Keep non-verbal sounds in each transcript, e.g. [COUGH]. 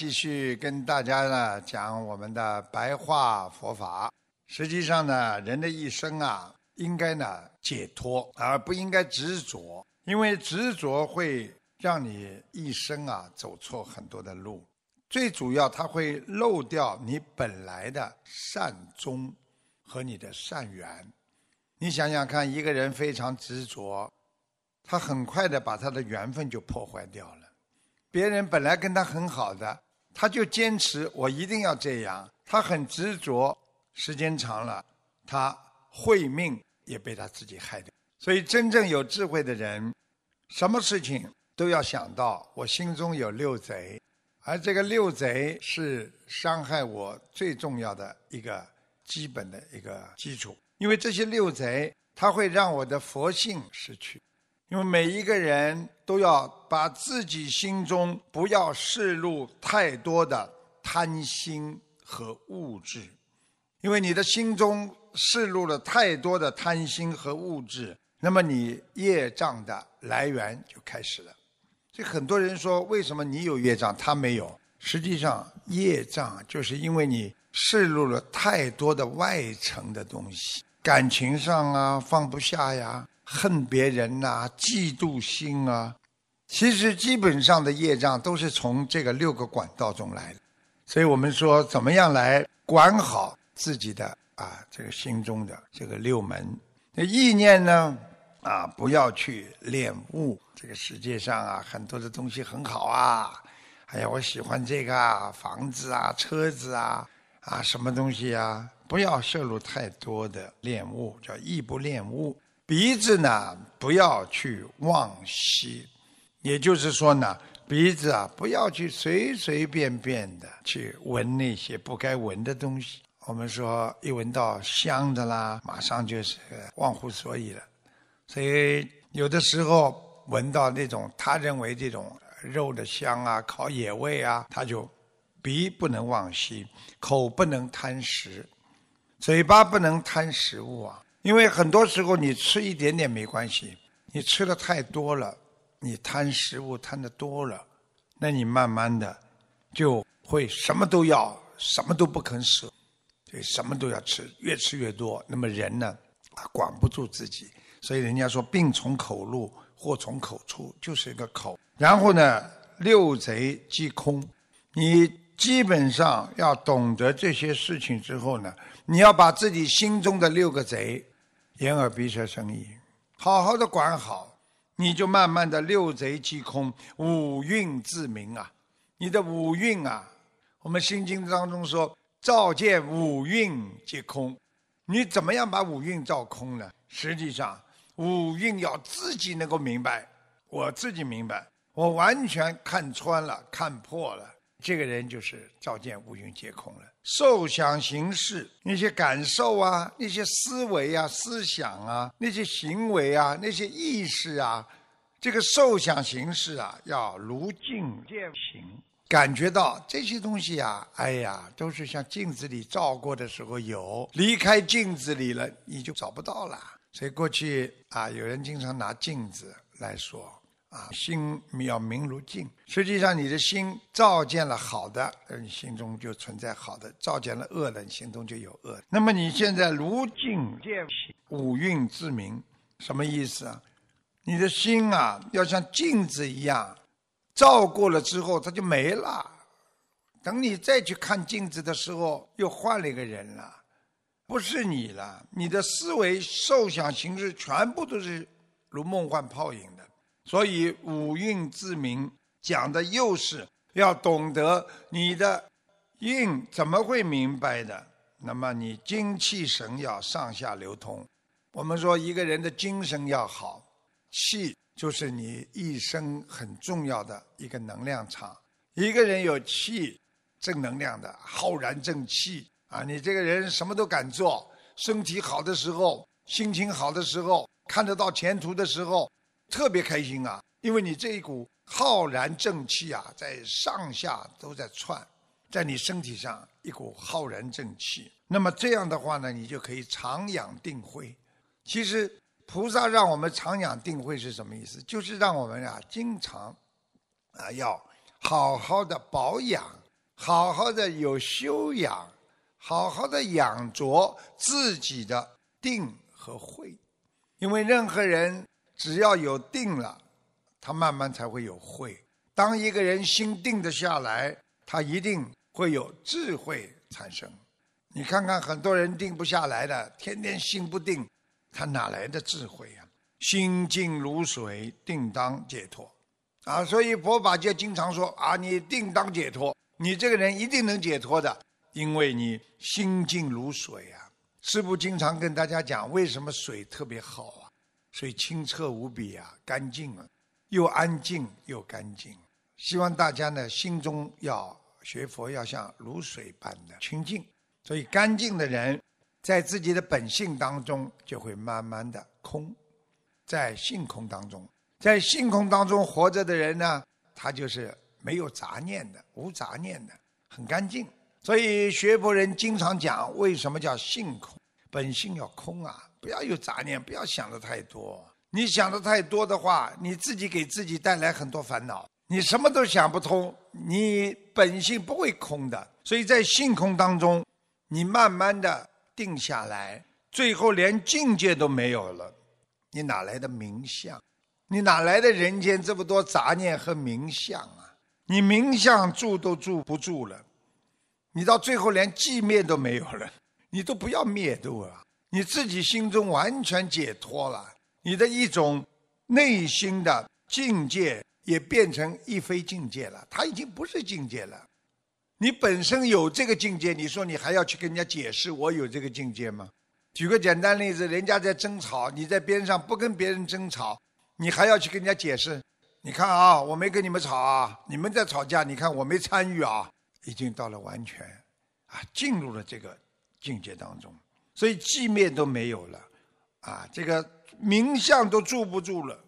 继续跟大家呢讲我们的白话佛法。实际上呢，人的一生啊，应该呢解脱，而不应该执着，因为执着会让你一生啊走错很多的路。最主要，它会漏掉你本来的善终和你的善缘。你想想看，一个人非常执着，他很快的把他的缘分就破坏掉了。别人本来跟他很好的，他就坚持我一定要这样，他很执着，时间长了，他会命也被他自己害掉。所以，真正有智慧的人，什么事情都要想到我心中有六贼，而这个六贼是伤害我最重要的一个基本的一个基础，因为这些六贼，它会让我的佛性失去。因为每一个人都要把自己心中不要摄入太多的贪心和物质，因为你的心中摄入了太多的贪心和物质，那么你业障的来源就开始了。所以很多人说，为什么你有业障，他没有？实际上，业障就是因为你摄入了太多的外层的东西，感情上啊放不下呀。恨别人呐，嫉妒心啊，其实基本上的业障都是从这个六个管道中来的。所以我们说，怎么样来管好自己的啊这个心中的这个六门？那意念呢？啊，不要去恋物。这个世界上啊，很多的东西很好啊，哎呀，我喜欢这个啊，房子啊，车子啊，啊，什么东西啊？不要摄入太多的恋物，叫意不恋物。鼻子呢，不要去妄吸，也就是说呢，鼻子啊，不要去随随便便的去闻那些不该闻的东西。我们说，一闻到香的啦，马上就是忘乎所以了。所以有的时候闻到那种他认为这种肉的香啊，烤野味啊，他就鼻不能妄吸，口不能贪食，嘴巴不能贪食物啊。因为很多时候你吃一点点没关系，你吃的太多了，你贪食物贪的多了，那你慢慢的就会什么都要，什么都不肯舍，对，什么都要吃，越吃越多，那么人呢，啊，管不住自己，所以人家说病从口入，祸从口出，就是一个口。然后呢，六贼即空，你基本上要懂得这些事情之后呢，你要把自己心中的六个贼。眼耳鼻舌身意，好好的管好，你就慢慢的六贼即空，五蕴自明啊！你的五蕴啊，我们心经当中说，照见五蕴皆空。你怎么样把五蕴照空呢？实际上，五蕴要自己能够明白，我自己明白，我完全看穿了，看破了。这个人就是照见五蕴皆空了。受想行识那些感受啊，那些思维啊、思想啊、那些行为啊、那些意识啊，这个受想行识啊，要如镜见形，感觉到这些东西啊，哎呀，都是像镜子里照过的时候有，离开镜子里了，你就找不到了。所以过去啊，有人经常拿镜子来说。啊，心要明如镜。实际上，你的心照见了好的，你心中就存在好的；照见了恶的，你心中就有恶。那么你现在如镜见五蕴自明，什么意思啊？你的心啊，要像镜子一样，照过了之后，它就没了。等你再去看镜子的时候，又换了一个人了，不是你了。你的思维、受想行识，全部都是如梦幻泡影的。所以五蕴自明讲的又是要懂得你的运怎么会明白的？那么你精气神要上下流通。我们说一个人的精神要好，气就是你一生很重要的一个能量场。一个人有气，正能量的浩然正气啊，你这个人什么都敢做。身体好的时候，心情好的时候，看得到前途的时候。特别开心啊，因为你这一股浩然正气啊，在上下都在窜，在你身体上一股浩然正气。那么这样的话呢，你就可以常养定慧。其实菩萨让我们常养定慧是什么意思？就是让我们啊，经常啊，要好好的保养好好的有修养，好好的养着自己的定和慧。因为任何人只要有定了，他慢慢才会有慧。当一个人心定得下来，他一定会有智慧产生。你看看很多人定不下来的，天天心不定，他哪来的智慧呀？心静如水，定当解脱。啊，所以佛法界经常说啊，你定当解脱，你这个人一定能解脱的，因为你心静如水啊。师父经常跟大家讲，为什么水特别好所以清澈无比啊，干净啊，又安静又干净。希望大家呢，心中要学佛，要像如水般的清净。所以，干净的人，在自己的本性当中，就会慢慢的空，在性空当中，在性空当中活着的人呢，他就是没有杂念的，无杂念的，很干净。所以学佛人经常讲，为什么叫性空？本性要空啊，不要有杂念，不要想的太多。你想的太多的话，你自己给自己带来很多烦恼。你什么都想不通，你本性不会空的。所以在性空当中，你慢慢的定下来，最后连境界都没有了，你哪来的名相？你哪来的人间这么多杂念和名相啊？你名相住都住不住了。你到最后连寂灭都没有了，你都不要灭度了，你自己心中完全解脱了，你的一种内心的境界也变成一非境界了，它已经不是境界了。你本身有这个境界，你说你还要去跟人家解释我有这个境界吗？举个简单例子，人家在争吵，你在边上不跟别人争吵，你还要去跟人家解释？你看啊，我没跟你们吵啊，你们在吵架，你看我没参与啊。已经到了完全，啊，进入了这个境界当中，所以寂灭都没有了，啊，这个名相都住不住了，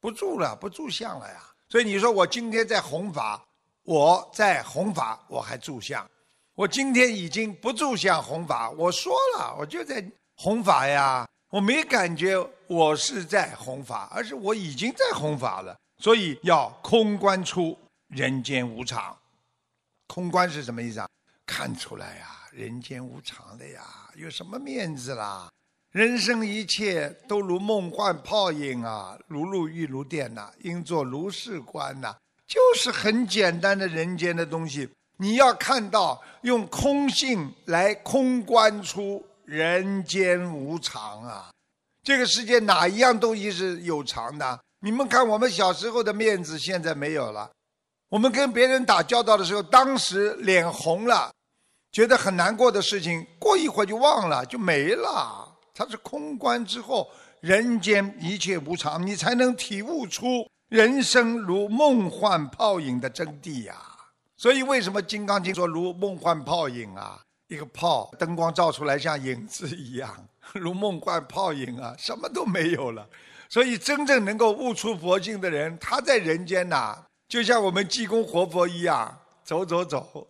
不住了，不住相了呀。所以你说我今天在弘法，我在弘法，我还住相，我今天已经不住相弘法。我说了，我就在弘法呀，我没感觉我是在弘法，而是我已经在弘法了。所以要空观出人间无常。空观是什么意思啊？看出来呀，人间无常的呀，有什么面子啦？人生一切都如梦幻泡影啊，如露亦如电呐，应作如是观呐，就是很简单的人间的东西。你要看到，用空性来空观出人间无常啊！这个世界哪一样东西是有常的？你们看，我们小时候的面子现在没有了。我们跟别人打交道的时候，当时脸红了，觉得很难过的事情，过一会儿就忘了，就没了。它是空观之后，人间一切无常，你才能体悟出人生如梦幻泡影的真谛呀。所以，为什么《金刚经》说如梦幻泡影啊？一个泡，灯光照出来像影子一样，[LAUGHS] 如梦幻泡影啊，什么都没有了。所以，真正能够悟出佛性的人，他在人间呐。就像我们济公活佛一样，走走走，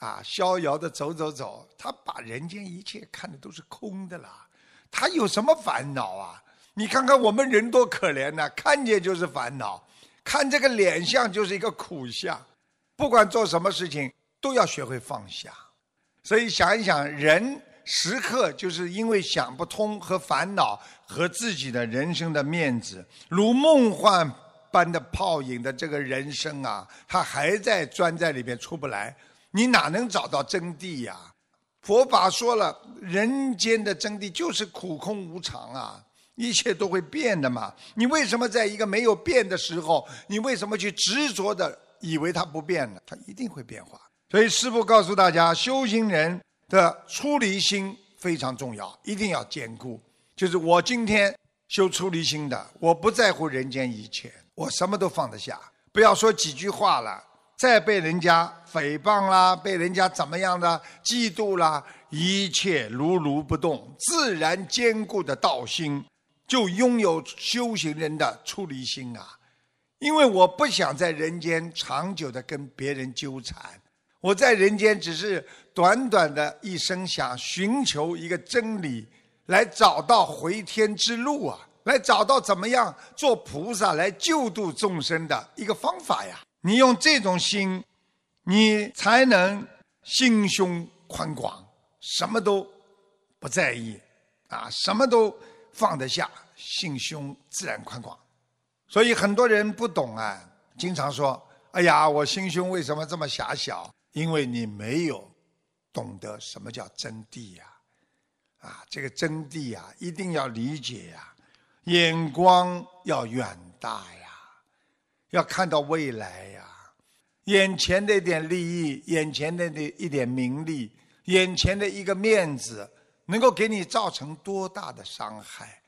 啊，逍遥的走走走。他把人间一切看的都是空的啦，他有什么烦恼啊？你看看我们人多可怜呐，看见就是烦恼，看这个脸相就是一个苦相。不管做什么事情，都要学会放下。所以想一想，人时刻就是因为想不通和烦恼和自己的人生的面子，如梦幻。般的泡影的这个人生啊，他还在钻在里面出不来，你哪能找到真谛呀？佛法说了，人间的真谛就是苦空无常啊，一切都会变的嘛。你为什么在一个没有变的时候，你为什么去执着的以为它不变呢？它一定会变化。所以师父告诉大家，修行人的出离心非常重要，一定要坚固。就是我今天修出离心的，我不在乎人间一切。我什么都放得下，不要说几句话了，再被人家诽谤啦，被人家怎么样的嫉妒啦，一切如如不动，自然坚固的道心，就拥有修行人的出离心啊！因为我不想在人间长久的跟别人纠缠，我在人间只是短短的一生，想寻求一个真理，来找到回天之路啊！来找到怎么样做菩萨来救度众生的一个方法呀！你用这种心你才能心胸宽广，什么都不在意，啊，什么都放得下，心胸自然宽广。所以很多人不懂啊，经常说：“哎呀，我心胸为什么这么狭小？”因为你没有懂得什么叫真谛呀，啊，这个真谛呀，一定要理解呀，眼光要远大呀，要看到未来呀，眼前的一点利益，眼前的那一点名利，眼前的一个面子，能够给你造成多大的伤害，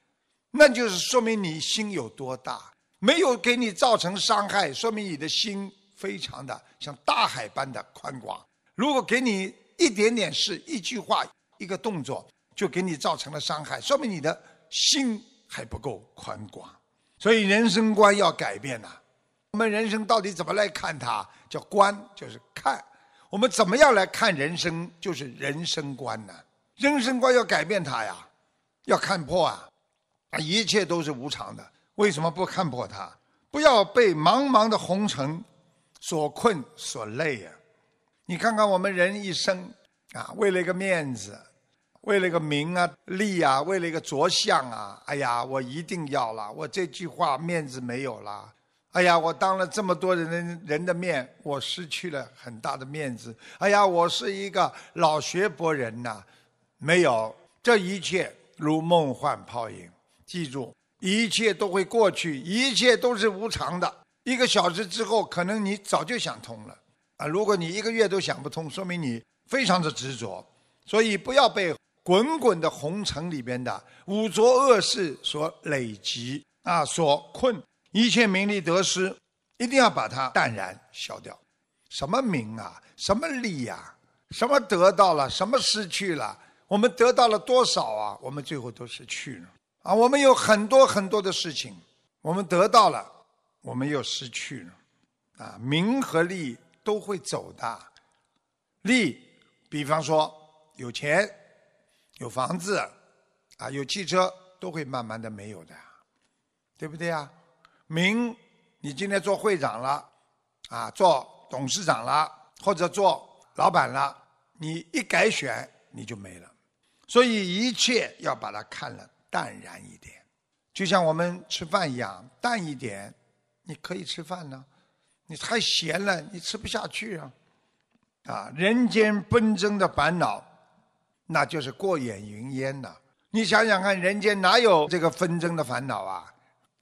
那就是说明你心有多大。没有给你造成伤害，说明你的心非常的像大海般的宽广。如果给你一点点事、一句话、一个动作，就给你造成了伤害，说明你的心还不够宽广。所以人生观要改变呐。我们人生到底怎么来看它？叫观，就是看。我们怎么样来看人生？就是人生观呢。人生观要改变它呀，要看破啊，啊，一切都是无常的。为什么不看破它？不要被茫茫的红尘所困所累呀！你看看我们人一生啊，为了一个面子，为了一个名啊利啊，为了一个着相啊，哎呀，我一定要了，我这句话面子没有了，哎呀，我当了这么多人人的面，我失去了很大的面子，哎呀，我是一个老学博人呐，没有，这一切如梦幻泡影，记住。一切都会过去，一切都是无常的。一个小时之后，可能你早就想通了啊！如果你一个月都想不通，说明你非常的执着。所以不要被滚滚的红尘里边的污浊恶事所累积啊，所困。一切名利得失，一定要把它淡然消掉。什么名啊，什么利呀，什么得到了，什么失去了？我们得到了多少啊？我们最后都失去了。啊，我们有很多很多的事情，我们得到了，我们又失去了。啊，名和利都会走的。利，比方说有钱、有房子，啊，有汽车，都会慢慢的没有的，对不对啊？名，你今天做会长了，啊，做董事长了，或者做老板了，你一改选你就没了。所以一切要把它看了。淡然一点，就像我们吃饭一样，淡一点，你可以吃饭呢。你太咸了，你吃不下去啊。啊，人间纷争的烦恼，那就是过眼云烟呐。你想想看，人间哪有这个纷争的烦恼啊？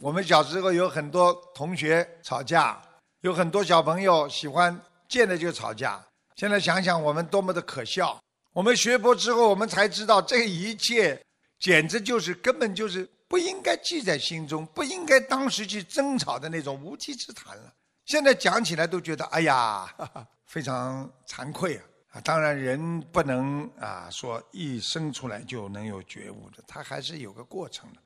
我们小时候有很多同学吵架，有很多小朋友喜欢见了就吵架。现在想想，我们多么的可笑。我们学佛之后，我们才知道这一切。简直就是根本就是不应该记在心中，不应该当时去争吵的那种无稽之谈了。现在讲起来都觉得哎呀，哈 [LAUGHS] 哈非常惭愧啊！啊，当然人不能啊说一生出来就能有觉悟的，他还是有个过程的。